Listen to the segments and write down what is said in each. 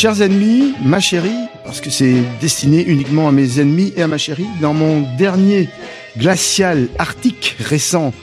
Chers ennemis, ma chérie, parce que c'est destiné uniquement à mes ennemis et à ma chérie, dans mon dernier glacial arctique récent,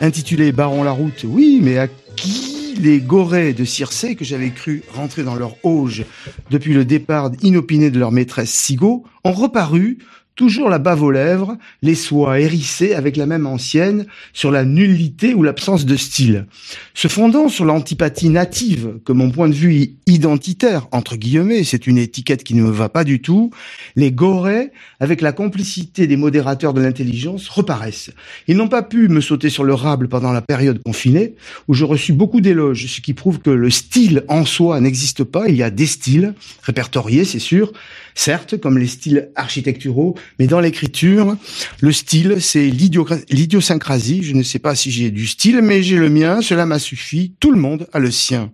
intitulé Baron la route, oui, mais à qui les gorées de Circé, que j'avais cru rentrer dans leur auge depuis le départ inopiné de leur maîtresse Sigo, ont reparu toujours la bave aux lèvres, les soies hérissées avec la même ancienne sur la nullité ou l'absence de style. Se fondant sur l'antipathie native, que mon point de vue identitaire, entre guillemets, c'est une étiquette qui ne me va pas du tout, les gorées, avec la complicité des modérateurs de l'intelligence, reparaissent. Ils n'ont pas pu me sauter sur le rable pendant la période confinée, où je reçus beaucoup d'éloges, ce qui prouve que le style en soi n'existe pas, il y a des styles, répertoriés, c'est sûr, certes, comme les styles architecturaux, mais dans l'écriture, le style, c'est l'idiosyncrasie. Je ne sais pas si j'ai du style, mais j'ai le mien, cela m'a suffi. Tout le monde a le sien.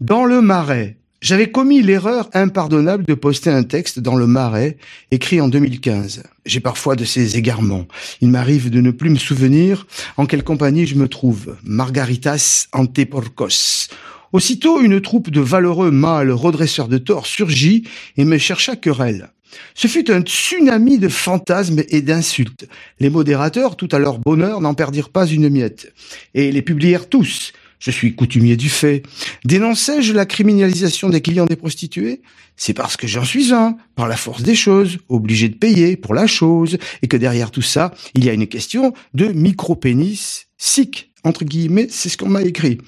Dans le marais, j'avais commis l'erreur impardonnable de poster un texte dans le Marais, écrit en 2015. J'ai parfois de ces égarements. Il m'arrive de ne plus me souvenir en quelle compagnie je me trouve. Margaritas Anteporcos. Aussitôt, une troupe de valeureux mâles redresseurs de tort surgit et me chercha querelle. Ce fut un tsunami de fantasmes et d'insultes. Les modérateurs, tout à leur bonheur, n'en perdirent pas une miette. Et les publièrent tous. Je suis coutumier du fait. Dénonçais-je la criminalisation des clients des prostituées? C'est parce que j'en suis un, par la force des choses, obligé de payer pour la chose, et que derrière tout ça, il y a une question de micro-pénis sick, entre guillemets, c'est ce qu'on m'a écrit.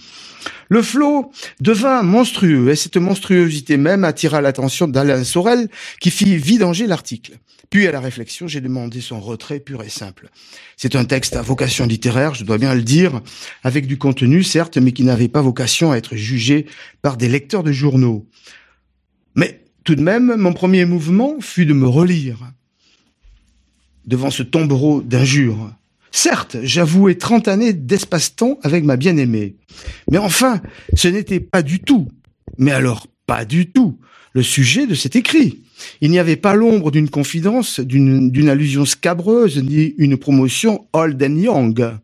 Le flot devint monstrueux et cette monstruosité même attira l'attention d'Alain Sorel qui fit vidanger l'article. Puis à la réflexion, j'ai demandé son retrait pur et simple. C'est un texte à vocation littéraire, je dois bien le dire, avec du contenu certes, mais qui n'avait pas vocation à être jugé par des lecteurs de journaux. Mais tout de même, mon premier mouvement fut de me relire devant ce tombereau d'injures Certes, j'avouais 30 années d'espace-temps avec ma bien-aimée. Mais enfin, ce n'était pas du tout, mais alors pas du tout, le sujet de cet écrit. Il n'y avait pas l'ombre d'une confidence, d'une allusion scabreuse, ni une promotion old and young.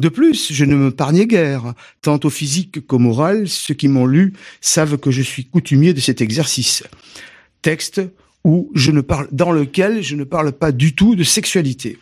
De plus, je ne me pargnais guère, tant au physique qu'au moral, ceux qui m'ont lu savent que je suis coutumier de cet exercice. Texte où je ne parle, dans lequel je ne parle pas du tout de sexualité.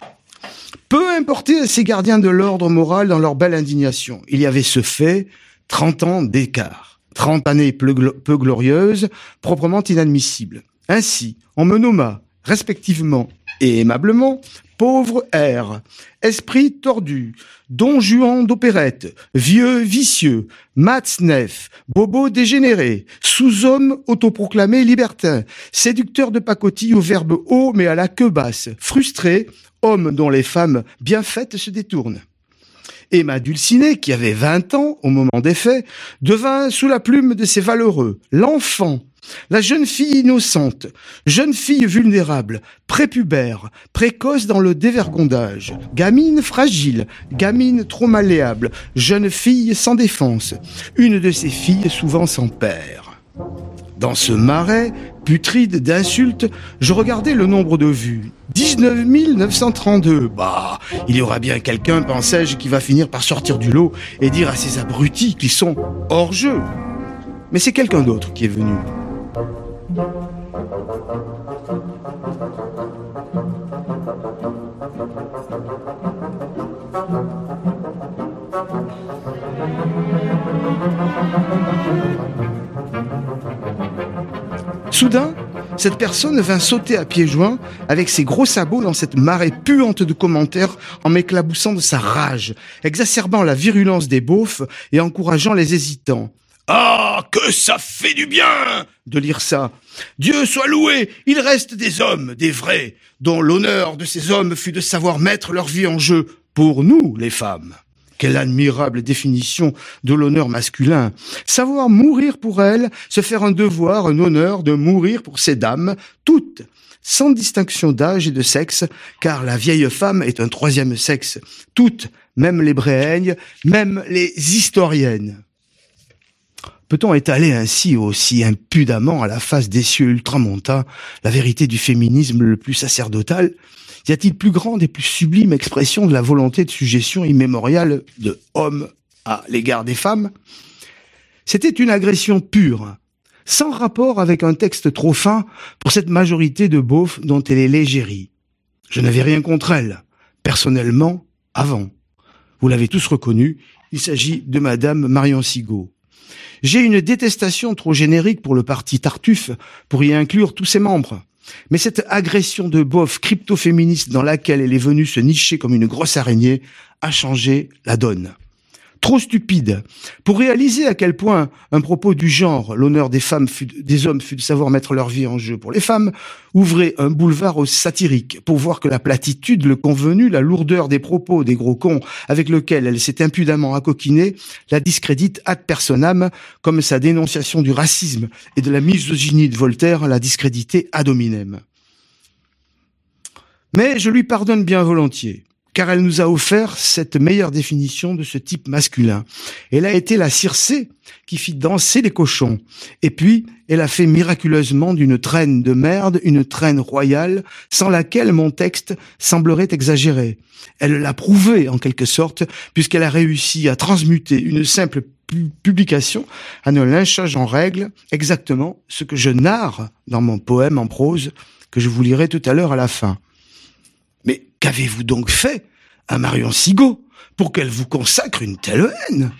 Peu importait à ces gardiens de l'ordre moral dans leur belle indignation. Il y avait ce fait, 30 ans d'écart. 30 années peu, glorieuses, proprement inadmissibles. Ainsi, on me nomma, respectivement et aimablement, pauvre air, esprit tordu, don Juan d'opérette, vieux vicieux, matzneff, bobo dégénéré, sous-homme autoproclamé libertin, séducteur de pacotille au verbe haut mais à la queue basse, frustré, homme dont les femmes bien faites se détournent. Emma Dulciné, qui avait 20 ans au moment des faits, devint sous la plume de ses valeureux l'enfant, la jeune fille innocente, jeune fille vulnérable, prépubère, précoce dans le dévergondage, gamine fragile, gamine trop malléable, jeune fille sans défense, une de ces filles souvent sans père. Dans ce marais putride d'insultes, je regardais le nombre de vues. 19 932. Bah, il y aura bien quelqu'un, pensais-je, qui va finir par sortir du lot et dire à ces abrutis qu'ils sont hors jeu. Mais c'est quelqu'un d'autre qui est venu. Soudain, cette personne vint sauter à pieds joints avec ses gros sabots dans cette marée puante de commentaires en m'éclaboussant de sa rage, exacerbant la virulence des beaufs et encourageant les hésitants. Ah, que ça fait du bien de lire ça. Dieu soit loué, il reste des hommes, des vrais, dont l'honneur de ces hommes fut de savoir mettre leur vie en jeu pour nous, les femmes. Quelle admirable définition de l'honneur masculin. Savoir mourir pour elle, se faire un devoir, un honneur de mourir pour ces dames, toutes, sans distinction d'âge et de sexe, car la vieille femme est un troisième sexe. Toutes, même les bréhaignes, même les historiennes. Peut-on étaler ainsi aussi impudemment à la face des cieux ultramontains la vérité du féminisme le plus sacerdotal? Y a-t-il plus grande et plus sublime expression de la volonté de suggestion immémoriale de homme à l'égard des femmes? C'était une agression pure, sans rapport avec un texte trop fin pour cette majorité de beaufs dont elle est légérie. Je n'avais rien contre elle, personnellement, avant. Vous l'avez tous reconnu, il s'agit de Madame Marion Sigaud. J'ai une détestation trop générique pour le parti Tartuffe pour y inclure tous ses membres. Mais cette agression de bof crypto-féministe dans laquelle elle est venue se nicher comme une grosse araignée a changé la donne trop stupide pour réaliser à quel point un propos du genre l'honneur des femmes des hommes fut de savoir mettre leur vie en jeu pour les femmes ouvrait un boulevard aux satiriques pour voir que la platitude, le convenu, la lourdeur des propos des gros cons avec lequel elle s'est impudemment accoquinée la discrédite ad personam comme sa dénonciation du racisme et de la misogynie de Voltaire la discrédité ad hominem. Mais je lui pardonne bien volontiers car elle nous a offert cette meilleure définition de ce type masculin. Elle a été la Circé qui fit danser les cochons. Et puis, elle a fait miraculeusement d'une traîne de merde une traîne royale, sans laquelle mon texte semblerait exagéré. Elle l'a prouvé, en quelque sorte, puisqu'elle a réussi à transmuter une simple publication en un lynchage en règle, exactement ce que je narre dans mon poème en prose, que je vous lirai tout à l'heure à la fin. Qu'avez-vous donc fait à Marion Sigaud pour qu'elle vous consacre une telle haine?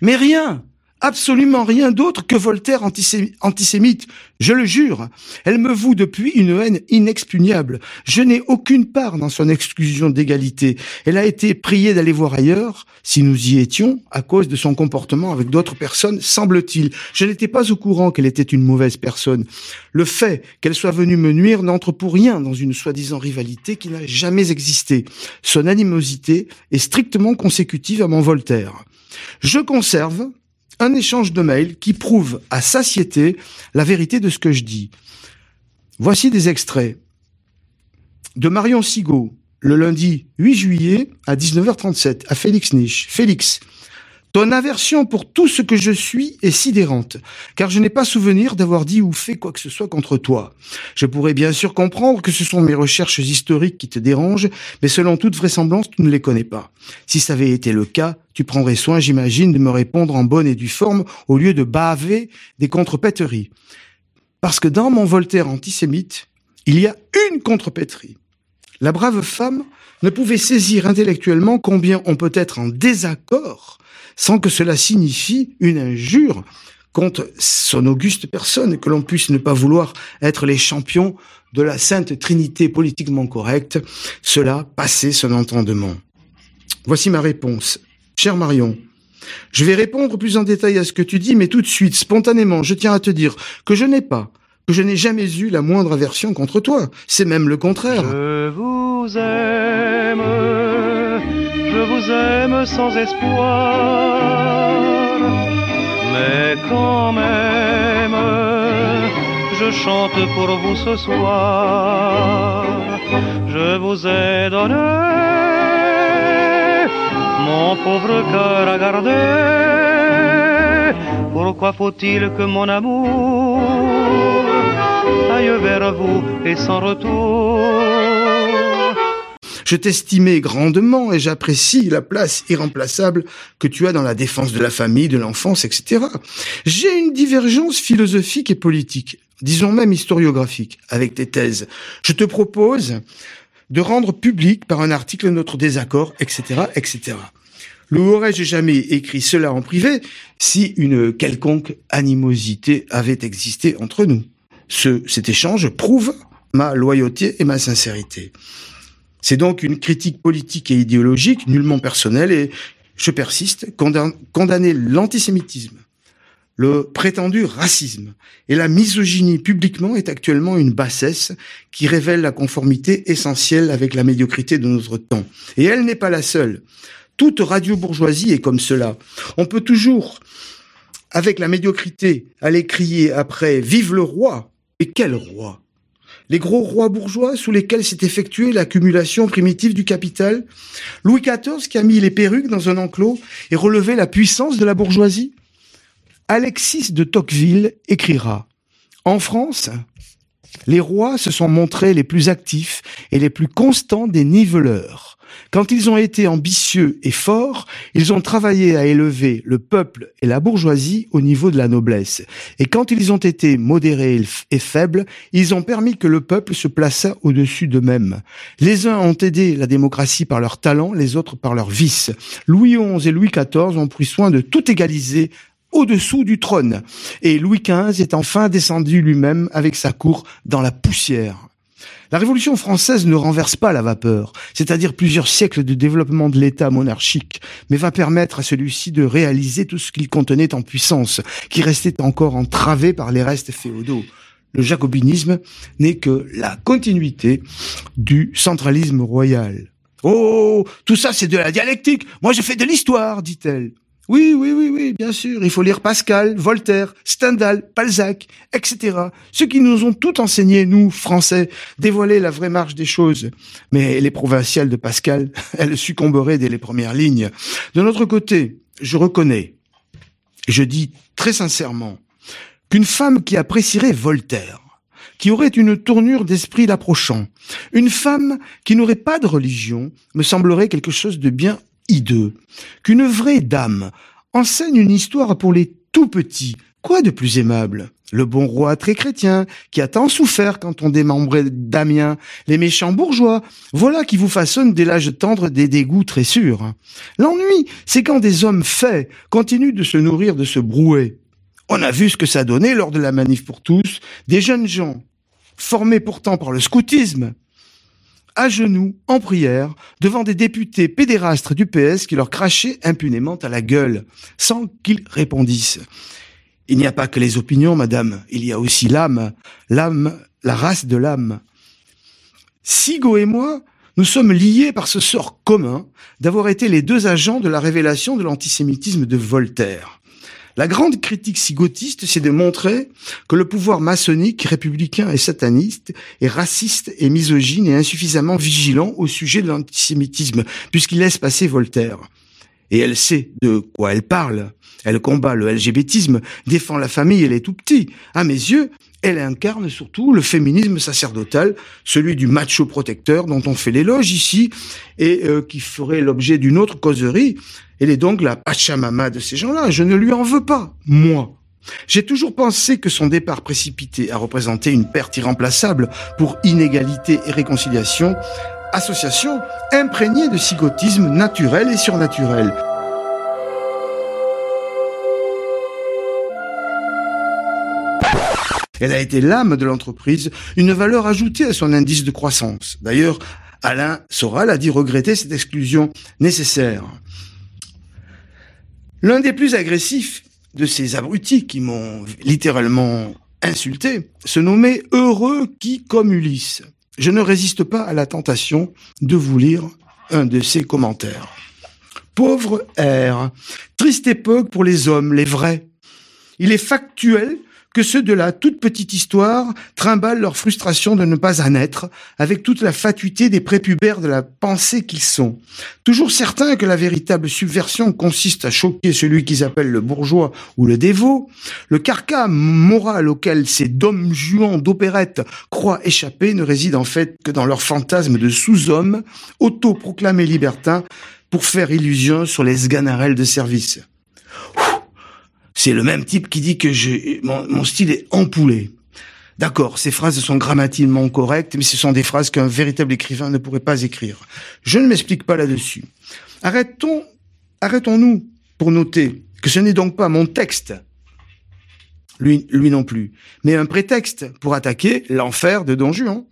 Mais rien absolument rien d'autre que Voltaire antisémite. Je le jure. Elle me voue depuis une haine inexpugnable. Je n'ai aucune part dans son exclusion d'égalité. Elle a été priée d'aller voir ailleurs, si nous y étions, à cause de son comportement avec d'autres personnes, semble-t-il. Je n'étais pas au courant qu'elle était une mauvaise personne. Le fait qu'elle soit venue me nuire n'entre pour rien dans une soi-disant rivalité qui n'a jamais existé. Son animosité est strictement consécutive à mon Voltaire. Je conserve, un échange de mails qui prouve à satiété la vérité de ce que je dis. Voici des extraits. De Marion Sigaud, le lundi 8 juillet à 19h37, à Félix Niche. Félix, ton aversion pour tout ce que je suis est sidérante, car je n'ai pas souvenir d'avoir dit ou fait quoi que ce soit contre toi. Je pourrais bien sûr comprendre que ce sont mes recherches historiques qui te dérangent, mais selon toute vraisemblance, tu ne les connais pas. Si ça avait été le cas, tu prendrais soin, j'imagine, de me répondre en bonne et due forme au lieu de baver des contrepèteries. Parce que dans mon Voltaire antisémite, il y a une contrepèterie. La brave femme ne pouvait saisir intellectuellement combien on peut être en désaccord sans que cela signifie une injure contre son auguste personne, que l'on puisse ne pas vouloir être les champions de la sainte trinité politiquement correcte, cela passait son entendement. Voici ma réponse. Cher Marion, je vais répondre plus en détail à ce que tu dis, mais tout de suite, spontanément, je tiens à te dire que je n'ai pas, je n'ai jamais eu la moindre aversion contre toi. C'est même le contraire. Je vous aime je vous aime sans espoir, mais quand même, je chante pour vous ce soir. Je vous ai donné mon pauvre cœur à garder. Pourquoi faut-il que mon amour aille vers vous et sans retour je t'estimais grandement et j'apprécie la place irremplaçable que tu as dans la défense de la famille, de l'enfance, etc. J'ai une divergence philosophique et politique, disons même historiographique, avec tes thèses. Je te propose de rendre public par un article notre désaccord, etc., etc. L'aurais-je jamais écrit cela en privé si une quelconque animosité avait existé entre nous? Ce, cet échange prouve ma loyauté et ma sincérité. C'est donc une critique politique et idéologique, nullement personnelle, et je persiste, condamner l'antisémitisme, le prétendu racisme et la misogynie publiquement est actuellement une bassesse qui révèle la conformité essentielle avec la médiocrité de notre temps. Et elle n'est pas la seule. Toute radio-bourgeoisie est comme cela. On peut toujours, avec la médiocrité, aller crier après « Vive le roi !» Et quel roi? Les gros rois bourgeois sous lesquels s'est effectuée l'accumulation primitive du capital, Louis XIV qui a mis les perruques dans un enclos et relevé la puissance de la bourgeoisie? Alexis de Tocqueville écrira En France, Les rois se sont montrés les plus actifs et les plus constants des niveleurs. Quand ils ont été ambitieux et forts, ils ont travaillé à élever le peuple et la bourgeoisie au niveau de la noblesse. Et quand ils ont été modérés et faibles, ils ont permis que le peuple se plaçât au-dessus d'eux-mêmes. Les uns ont aidé la démocratie par leur talent, les autres par leur vice. Louis XI et Louis XIV ont pris soin de tout égaliser au-dessous du trône. Et Louis XV est enfin descendu lui-même avec sa cour dans la poussière. La Révolution française ne renverse pas la vapeur, c'est-à-dire plusieurs siècles de développement de l'État monarchique, mais va permettre à celui-ci de réaliser tout ce qu'il contenait en puissance, qui restait encore entravé par les restes féodaux. Le jacobinisme n'est que la continuité du centralisme royal. Oh, tout ça c'est de la dialectique. Moi je fais de l'histoire, dit-elle. Oui, oui, oui, oui, bien sûr. Il faut lire Pascal, Voltaire, Stendhal, Balzac, etc. Ceux qui nous ont tout enseigné, nous, Français, dévoiler la vraie marche des choses. Mais les provinciales de Pascal, elles succomberaient dès les premières lignes. De notre côté, je reconnais, je dis très sincèrement, qu'une femme qui apprécierait Voltaire, qui aurait une tournure d'esprit l'approchant, une femme qui n'aurait pas de religion, me semblerait quelque chose de bien hideux, qu'une vraie dame enseigne une histoire pour les tout petits. Quoi de plus aimable? Le bon roi très chrétien, qui a tant souffert quand on démembrait Damien, les méchants bourgeois, voilà qui vous façonnent dès l'âge tendre des dégoûts très sûrs. L'ennui, c'est quand des hommes faits continuent de se nourrir de ce brouet. On a vu ce que ça donnait lors de la manif pour tous, des jeunes gens, formés pourtant par le scoutisme, à genoux, en prière, devant des députés pédérastres du PS qui leur crachaient impunément à la gueule, sans qu'ils répondissent. Il n'y a pas que les opinions, madame, il y a aussi l'âme, l'âme, la race de l'âme. Sigo et moi, nous sommes liés par ce sort commun d'avoir été les deux agents de la révélation de l'antisémitisme de Voltaire. La grande critique sigotiste, c'est de montrer que le pouvoir maçonnique, républicain et sataniste est raciste et misogyne et insuffisamment vigilant au sujet de l'antisémitisme, puisqu'il laisse passer Voltaire. Et elle sait de quoi elle parle. Elle combat le LGBTisme, défend la famille et les tout-petits. À mes yeux, elle incarne surtout le féminisme sacerdotal, celui du macho protecteur dont on fait l'éloge ici et euh, qui ferait l'objet d'une autre causerie, elle est donc la Pachamama de ces gens-là. Je ne lui en veux pas, moi. J'ai toujours pensé que son départ précipité a représenté une perte irremplaçable pour inégalité et réconciliation, association imprégnée de sigotisme naturel et surnaturel. Elle a été l'âme de l'entreprise, une valeur ajoutée à son indice de croissance. D'ailleurs, Alain Soral a dit regretter cette exclusion nécessaire. L'un des plus agressifs de ces abrutis qui m'ont littéralement insulté se nommait Heureux qui comme Ulysse. Je ne résiste pas à la tentation de vous lire un de ses commentaires. Pauvre R, triste époque pour les hommes, les vrais. Il est factuel que ceux de la toute petite histoire trimballent leur frustration de ne pas en être, avec toute la fatuité des prépubères de la pensée qu'ils sont. Toujours certains que la véritable subversion consiste à choquer celui qu'ils appellent le bourgeois ou le dévot, le carcan moral auquel ces dômes juants d'opérette croient échapper ne réside en fait que dans leur fantasme de sous-hommes, autoproclamés libertins, pour faire illusion sur les sganarelles de service. C'est le même type qui dit que mon, style est empoulé. D'accord, ces phrases sont grammatiquement correctes, mais ce sont des phrases qu'un véritable écrivain ne pourrait pas écrire. Je ne m'explique pas là-dessus. Arrêtons, arrêtons-nous pour noter que ce n'est donc pas mon texte, lui non plus, mais un prétexte pour attaquer l'enfer de Don Juan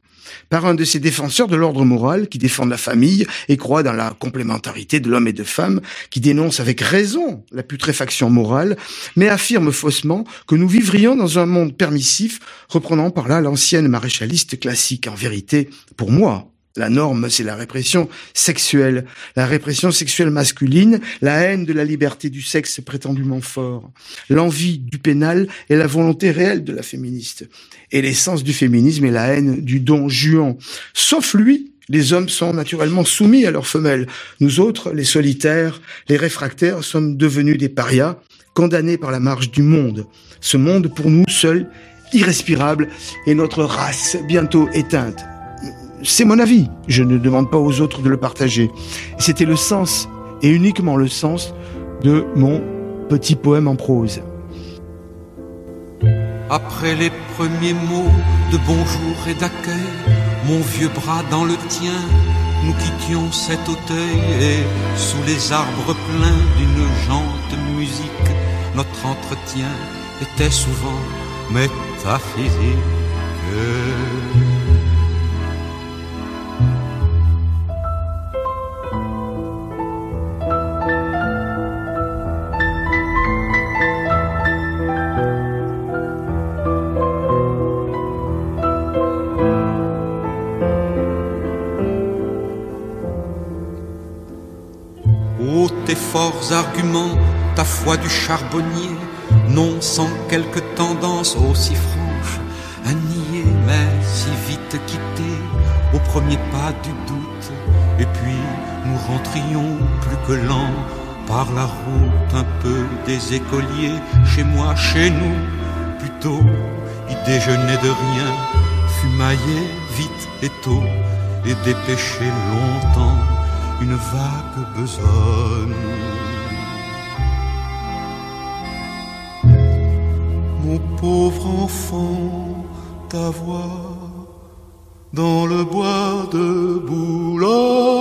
par un de ces défenseurs de l'ordre moral qui défendent la famille et croient dans la complémentarité de l'homme et de femme, qui dénonce avec raison la putréfaction morale, mais affirme faussement que nous vivrions dans un monde permissif, reprenant par là l'ancienne maréchaliste classique. En vérité, pour moi, la norme, c'est la répression sexuelle, la répression sexuelle masculine, la haine de la liberté du sexe prétendument fort, l'envie du pénal et la volonté réelle de la féministe. Et l'essence du féminisme est la haine du don juan. Sauf lui, les hommes sont naturellement soumis à leurs femelles. Nous autres, les solitaires, les réfractaires, sommes devenus des parias, condamnés par la marche du monde. Ce monde, pour nous seuls, irrespirable et notre race bientôt éteinte. C'est mon avis, je ne demande pas aux autres de le partager. C'était le sens, et uniquement le sens, de mon petit poème en prose. Après les premiers mots de bonjour et d'accueil, mon vieux bras dans le tien, nous quittions cet auteuil et sous les arbres pleins d'une jante musique, notre entretien était souvent métaphysique. Forts arguments, ta foi du charbonnier, non sans quelque tendance aussi franche à nier, mais si vite quitté au premier pas du doute. Et puis nous rentrions plus que lent par la route un peu des écoliers, chez moi, chez nous, plutôt, y déjeuner de rien, fumailler vite et tôt, et dépêcher longtemps une vague besogne. Mon pauvre enfant, ta voix dans le bois de Boulogne.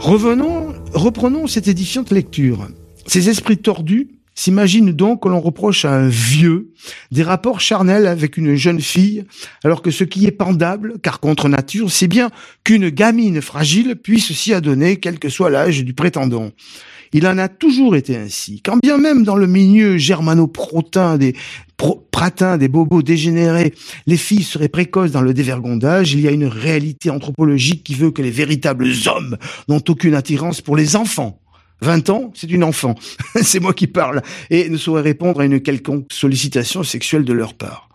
Revenons Reprenons cette édifiante lecture. Ces esprits tordus s'imaginent donc que l'on reproche à un vieux des rapports charnels avec une jeune fille, alors que ce qui est pendable, car contre nature, c'est bien qu'une gamine fragile puisse s'y adonner, quel que soit l'âge du prétendant. Il en a toujours été ainsi. Quand bien même dans le milieu germano-protin des pratins, des bobos dégénérés, les filles seraient précoces dans le dévergondage, il y a une réalité anthropologique qui veut que les véritables hommes n'ont aucune attirance pour les enfants. 20 ans, c'est une enfant. c'est moi qui parle. Et ne saurait répondre à une quelconque sollicitation sexuelle de leur part.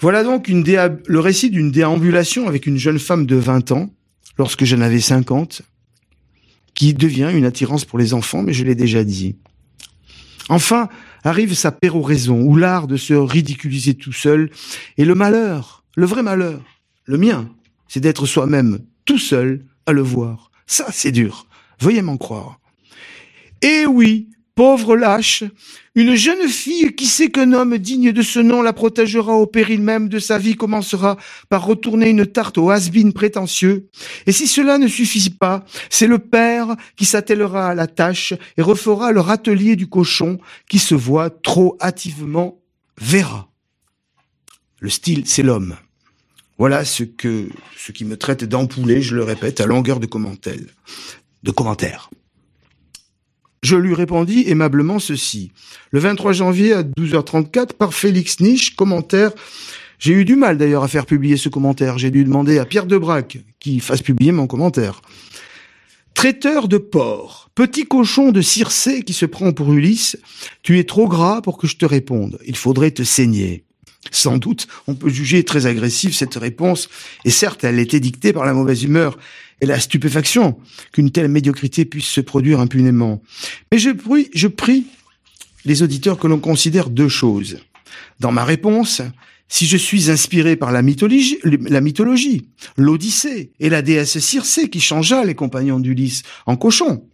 Voilà donc le récit d'une déambulation avec une jeune femme de 20 ans, lorsque j'en avais 50, qui devient une attirance pour les enfants, mais je l'ai déjà dit. Enfin, arrive sa péroraison, ou l'art de se ridiculiser tout seul, et le malheur, le vrai malheur, le mien, c'est d'être soi-même tout seul à le voir. Ça, c'est dur. Veuillez m'en croire. Eh oui, Pauvre lâche, une jeune fille qui sait qu'un homme digne de ce nom la protégera au péril même de sa vie commencera par retourner une tarte au has prétentieux. Et si cela ne suffit pas, c'est le père qui s'attellera à la tâche et refera le râtelier du cochon qui se voit trop hâtivement verra. Le style, c'est l'homme. Voilà ce que, ce qui me traite d'ampoulé, je le répète, à longueur. De commentaires. Je lui répondis aimablement ceci. Le 23 janvier à 12h34 par Félix Niche, commentaire. J'ai eu du mal d'ailleurs à faire publier ce commentaire. J'ai dû demander à Pierre Debrac qui fasse publier mon commentaire. Traiteur de porc, petit cochon de Circé qui se prend pour Ulysse, tu es trop gras pour que je te réponde. Il faudrait te saigner. Sans doute, on peut juger très agressive cette réponse, et certes, elle était dictée par la mauvaise humeur et la stupéfaction qu'une telle médiocrité puisse se produire impunément. Mais je prie, les auditeurs que l'on considère deux choses. Dans ma réponse, si je suis inspiré par la mythologie, la mythologie, l'Odyssée et la déesse Circé qui changea les compagnons d'Ulysse en cochons,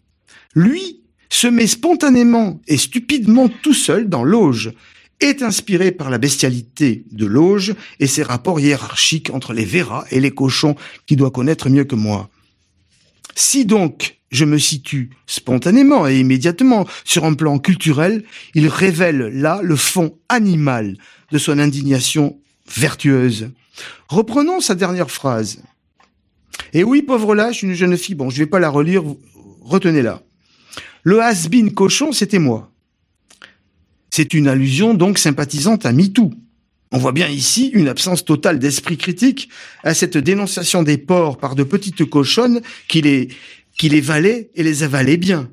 lui se met spontanément et stupidement tout seul dans l'auge est inspiré par la bestialité de l'auge et ses rapports hiérarchiques entre les verras et les cochons qu'il doit connaître mieux que moi. Si donc je me situe spontanément et immédiatement sur un plan culturel, il révèle là le fond animal de son indignation vertueuse. Reprenons sa dernière phrase. Et oui, pauvre lâche, une jeune fille, bon, je vais pas la relire, retenez-la. Le has cochon, c'était moi. C'est une allusion donc sympathisante à MeToo. On voit bien ici une absence totale d'esprit critique à cette dénonciation des porcs par de petites cochonnes qui les, qui valaient et les avalaient bien.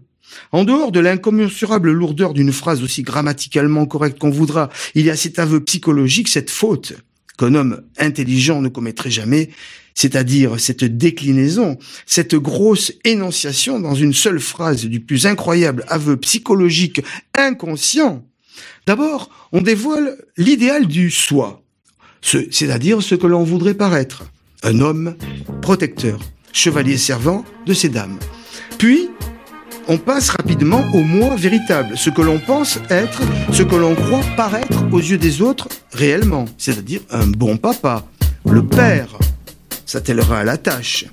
En dehors de l'incommensurable lourdeur d'une phrase aussi grammaticalement correcte qu'on voudra, il y a cet aveu psychologique, cette faute qu'un homme intelligent ne commettrait jamais, c'est-à-dire cette déclinaison, cette grosse énonciation dans une seule phrase du plus incroyable aveu psychologique inconscient. D'abord, on dévoile l'idéal du soi, c'est-à-dire ce que l'on voudrait paraître, un homme protecteur, chevalier servant de ces dames. Puis, on passe rapidement au moi véritable, ce que l'on pense être, ce que l'on croit paraître aux yeux des autres réellement, c'est-à-dire un bon papa, le père, s'attellera à la tâche.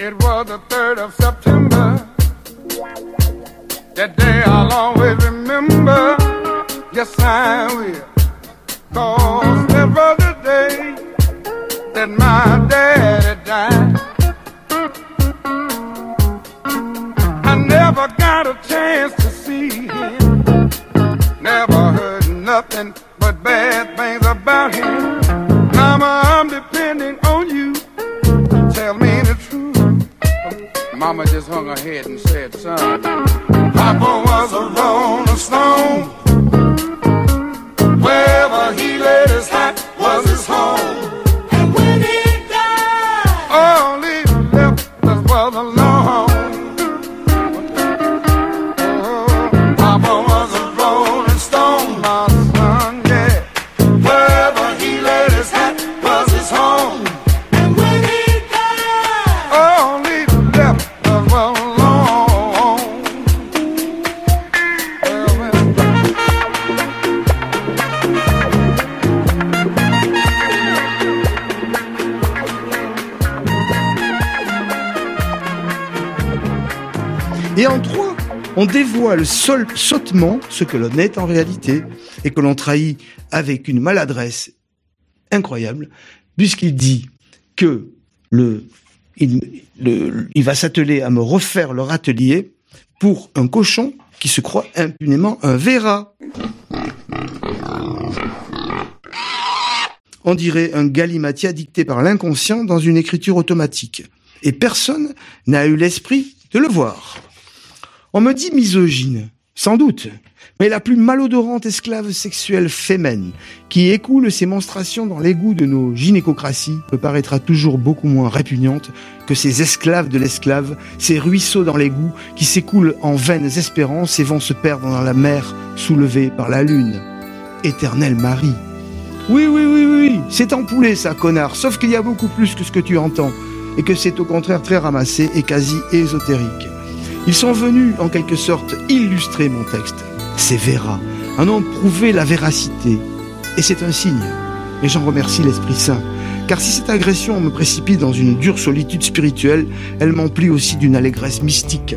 It was the 3rd of September. That day I'll always remember. Yes, I will. Cause that was the day that my daddy died. I never got a chance to see him. Never heard nothing but bad things about him. Mama, I'm Mama just hung her head and said, son, Papa was a rolling stone. Wherever he laid his hat on dévoile seul, sottement ce que l'on est en réalité et que l'on trahit avec une maladresse incroyable, puisqu'il dit que il, le, il va s'atteler à me refaire leur atelier pour un cochon qui se croit impunément un verra. On dirait un galimatia dicté par l'inconscient dans une écriture automatique. Et personne n'a eu l'esprit de le voir. On me dit misogyne, sans doute, mais la plus malodorante esclave sexuelle fémène, qui écoule ses monstrations dans l'égout de nos gynécocraties, me paraîtra toujours beaucoup moins répugnante que ces esclaves de l'esclave, ces ruisseaux dans l'égout qui s'écoulent en vaines espérances et vont se perdre dans la mer soulevée par la lune. Éternel Marie. Oui, oui, oui, oui, c'est empoulé ça, connard, sauf qu'il y a beaucoup plus que ce que tu entends, et que c'est au contraire très ramassé et quasi ésotérique. Ils sont venus, en quelque sorte, illustrer mon texte. C'est Vera, en ont prouvé la véracité. Et c'est un signe. Et j'en remercie l'Esprit Saint. Car si cette agression me précipite dans une dure solitude spirituelle, elle m'emplit aussi d'une allégresse mystique.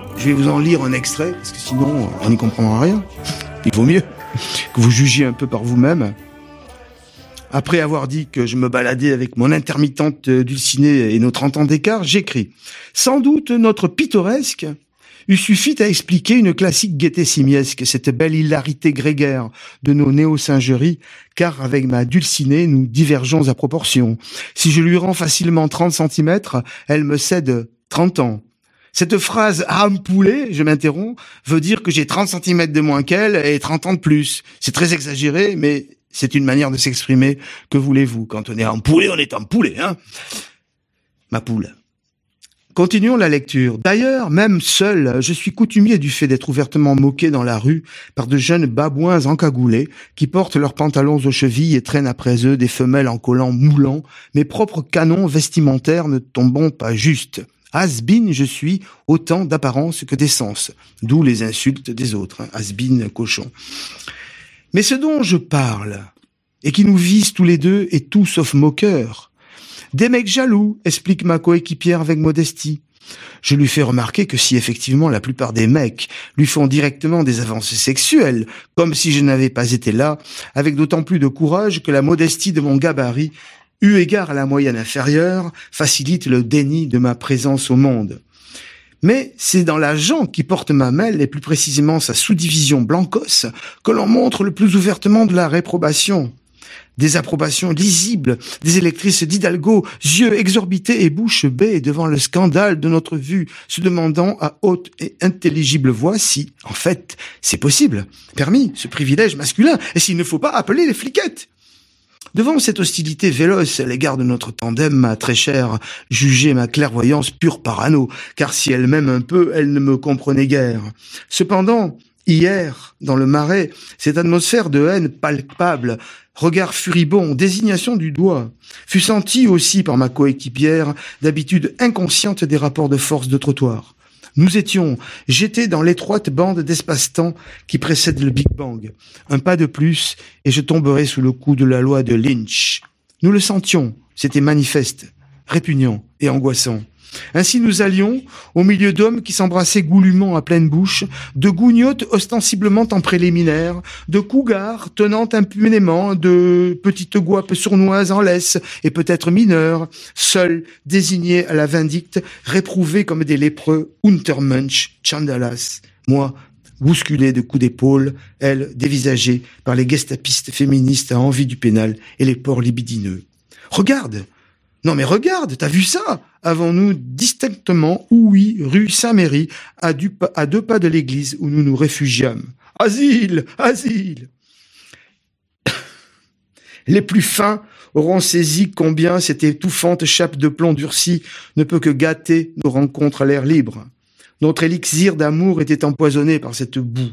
je vais vous en lire un extrait, parce que sinon on n'y comprendra rien. Il vaut mieux que vous jugiez un peu par vous-même. Après avoir dit que je me baladais avec mon intermittente dulcinée et nos 30 ans d'écart, j'écris. Sans doute notre pittoresque eût suffi à expliquer une classique gaieté simiesque, cette belle hilarité grégaire de nos néo-singeries, car avec ma dulcinée, nous divergeons à proportion. Si je lui rends facilement 30 centimètres, elle me cède 30 ans. Cette phrase âme poulet, je m'interromps, veut dire que j'ai 30 centimètres de moins qu'elle et 30 ans de plus. C'est très exagéré, mais c'est une manière de s'exprimer. Que voulez-vous Quand on est en poulet, on est en poulet, hein? Ma poule. Continuons la lecture. D'ailleurs, même seul, je suis coutumier du fait d'être ouvertement moqué dans la rue par de jeunes babouins encagoulés qui portent leurs pantalons aux chevilles et traînent après eux des femelles en collant moulant, mes propres canons vestimentaires ne tombant pas juste. Has-been, je suis, autant d'apparence que d'essence. D'où les insultes des autres. Has-been, cochon. Mais ce dont je parle, et qui nous vise tous les deux, est tout sauf moqueur. Des mecs jaloux, explique ma coéquipière avec modestie. Je lui fais remarquer que si effectivement la plupart des mecs lui font directement des avances sexuelles, comme si je n'avais pas été là, avec d'autant plus de courage que la modestie de mon gabarit, eu égard à la moyenne inférieure, facilite le déni de ma présence au monde. Mais c'est dans l'agent qui porte ma mêle, et plus précisément sa sous-division blancos, que l'on montre le plus ouvertement de la réprobation des approbations lisibles, des électrices d'Hidalgo, yeux exorbités et bouche bée devant le scandale de notre vue, se demandant à haute et intelligible voix si, en fait, c'est possible, permis, ce privilège masculin, et s'il ne faut pas appeler les fliquettes. Devant cette hostilité véloce à l'égard de notre tandem, ma très chère jugeait ma clairvoyance pure parano, car si elle m'aime un peu, elle ne me comprenait guère. Cependant, Hier, dans le marais, cette atmosphère de haine palpable, regard furibond, désignation du doigt, fut sentie aussi par ma coéquipière, d'habitude inconsciente des rapports de force de trottoir. Nous étions jetés dans l'étroite bande d'espace-temps qui précède le Big Bang. Un pas de plus et je tomberais sous le coup de la loi de Lynch. Nous le sentions, c'était manifeste, répugnant et angoissant. Ainsi nous allions, au milieu d'hommes qui s'embrassaient goulûment à pleine bouche, de gougnottes ostensiblement en préliminaire, de cougars tenant impunément, de petites guapes sournoises en laisse et peut-être mineures, seuls, désignés à la vindicte, réprouvés comme des lépreux, Untermensch, Chandalas, moi, bousculé de coups d'épaule, elle, dévisagée par les gestapistes féministes à envie du pénal et les porcs libidineux. Regarde! Non mais regarde, t'as vu ça? Avons-nous distinctement oui, rue Saint-Méry, à, deux pas de l'église où nous nous réfugiâmes. Asile Asile Les plus fins auront saisi combien cette étouffante chape de plomb durci ne peut que gâter nos rencontres à l'air libre. Notre élixir d'amour était empoisonné par cette boue.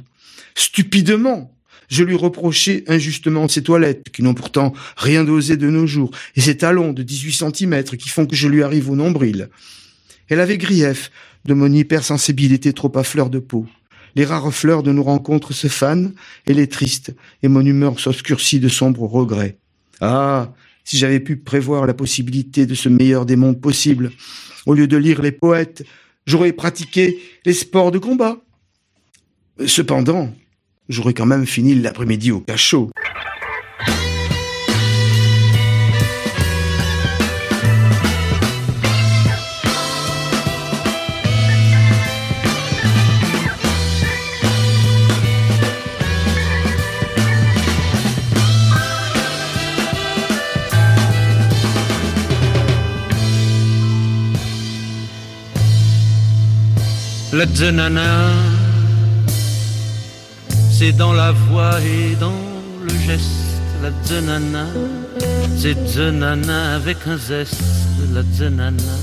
Stupidement, je lui reprochais injustement ses toilettes, qui n'ont pourtant rien d'osé de nos jours, et ses talons de 18 centimètres qui font que je lui arrive au nombril. Elle avait grief de mon hypersensibilité trop à fleur de peau. Les rares fleurs de nos rencontres se fanent, elle est triste, et mon humeur s'obscurcit de sombres regrets. Ah, si j'avais pu prévoir la possibilité de ce meilleur des mondes possible, au lieu de lire les poètes, j'aurais pratiqué les sports de combat. Cependant, j'aurais quand même fini l'après-midi au cachot. La c'est dans la voix et dans le geste, la zenana. C'est zenana avec un zeste, la zenana.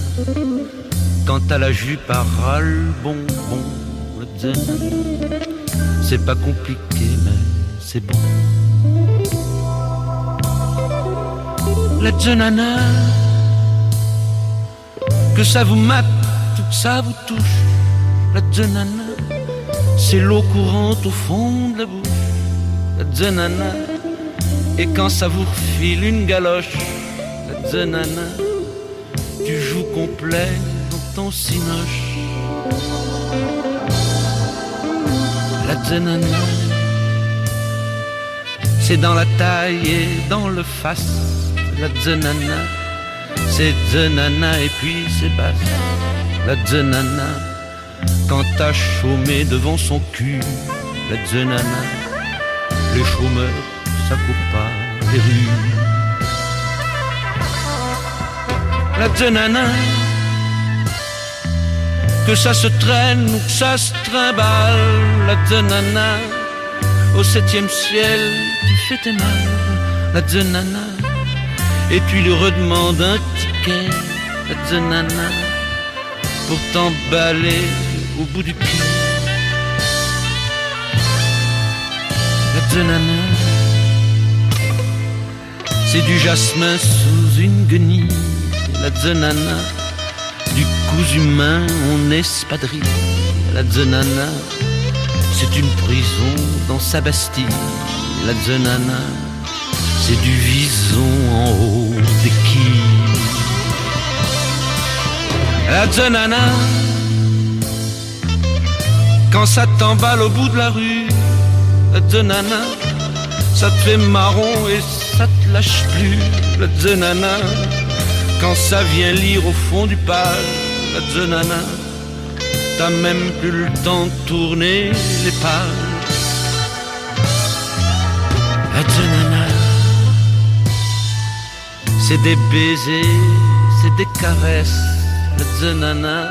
Quand à la jupe à bon bonbon, la zenana. C'est pas compliqué, mais c'est bon. La zenana. Que ça vous mate, tout ça vous touche, la zenana c'est l'eau courante au fond de la bouche, la zenana. Et quand ça vous refile une galoche, la zenana, tu joues complet dans ton cinoche. La zenana, c'est dans la taille et dans le face, la zenana. C'est zenana et puis c'est basse, la zenana quand t'as chômé devant son cul, la zenana, les chômeurs, ça coupe pas les rues. La zenana, que ça se traîne ou que ça se trimballe, la zenana, au septième ciel, tu fais tes mal, la zenana, et tu lui redemandes un ticket, la zenana, pour t'emballer au bout du pied. C'est du jasmin sous une guenille. La zenana, du coups humains, on espadrille la Zenana. C'est une prison dans sa Bastille, la Zenana. C'est du vison en haut des quilles. La Zenana, quand ça t'emballe au bout de la rue, la Zenana, ça te fait marron et ça te lâche plus, la Zenana. Quand ça vient lire au fond du page, la Zenana, t'as même plus le temps de tourner les pages. La Zenana, c'est des baisers, c'est des caresses, la Zenana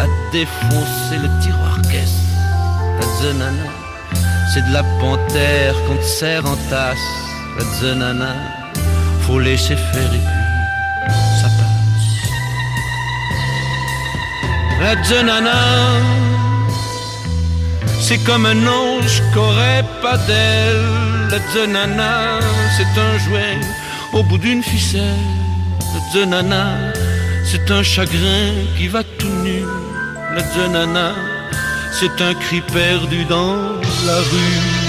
a défoncé le tiroir Zenana, c'est de la panthère qu'on te serre en tasse, la Zenana, faut laisser faire et puis ça passe. La Zenana, c'est comme un ange qu'aurait pas d'aile. La Zenana, c'est un jouet au bout d'une ficelle. La Zenana, c'est un chagrin qui va tout nu. La Zenana, c'est un cri perdu dans la rue.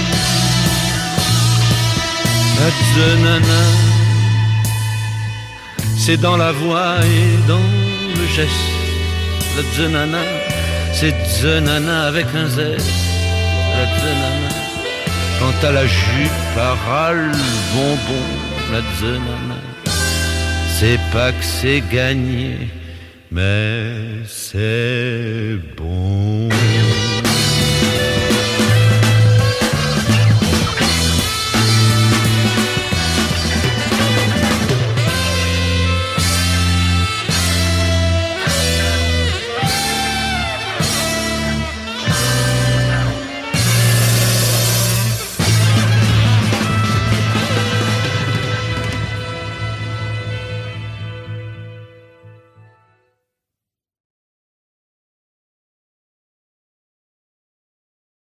C'est dans la voix et dans le geste. La Zenana, c'est Zenana avec un Z. La Zenana, quand à la jupe à bonbon, la Zenana, c'est pas que c'est gagné, mais c'est bon.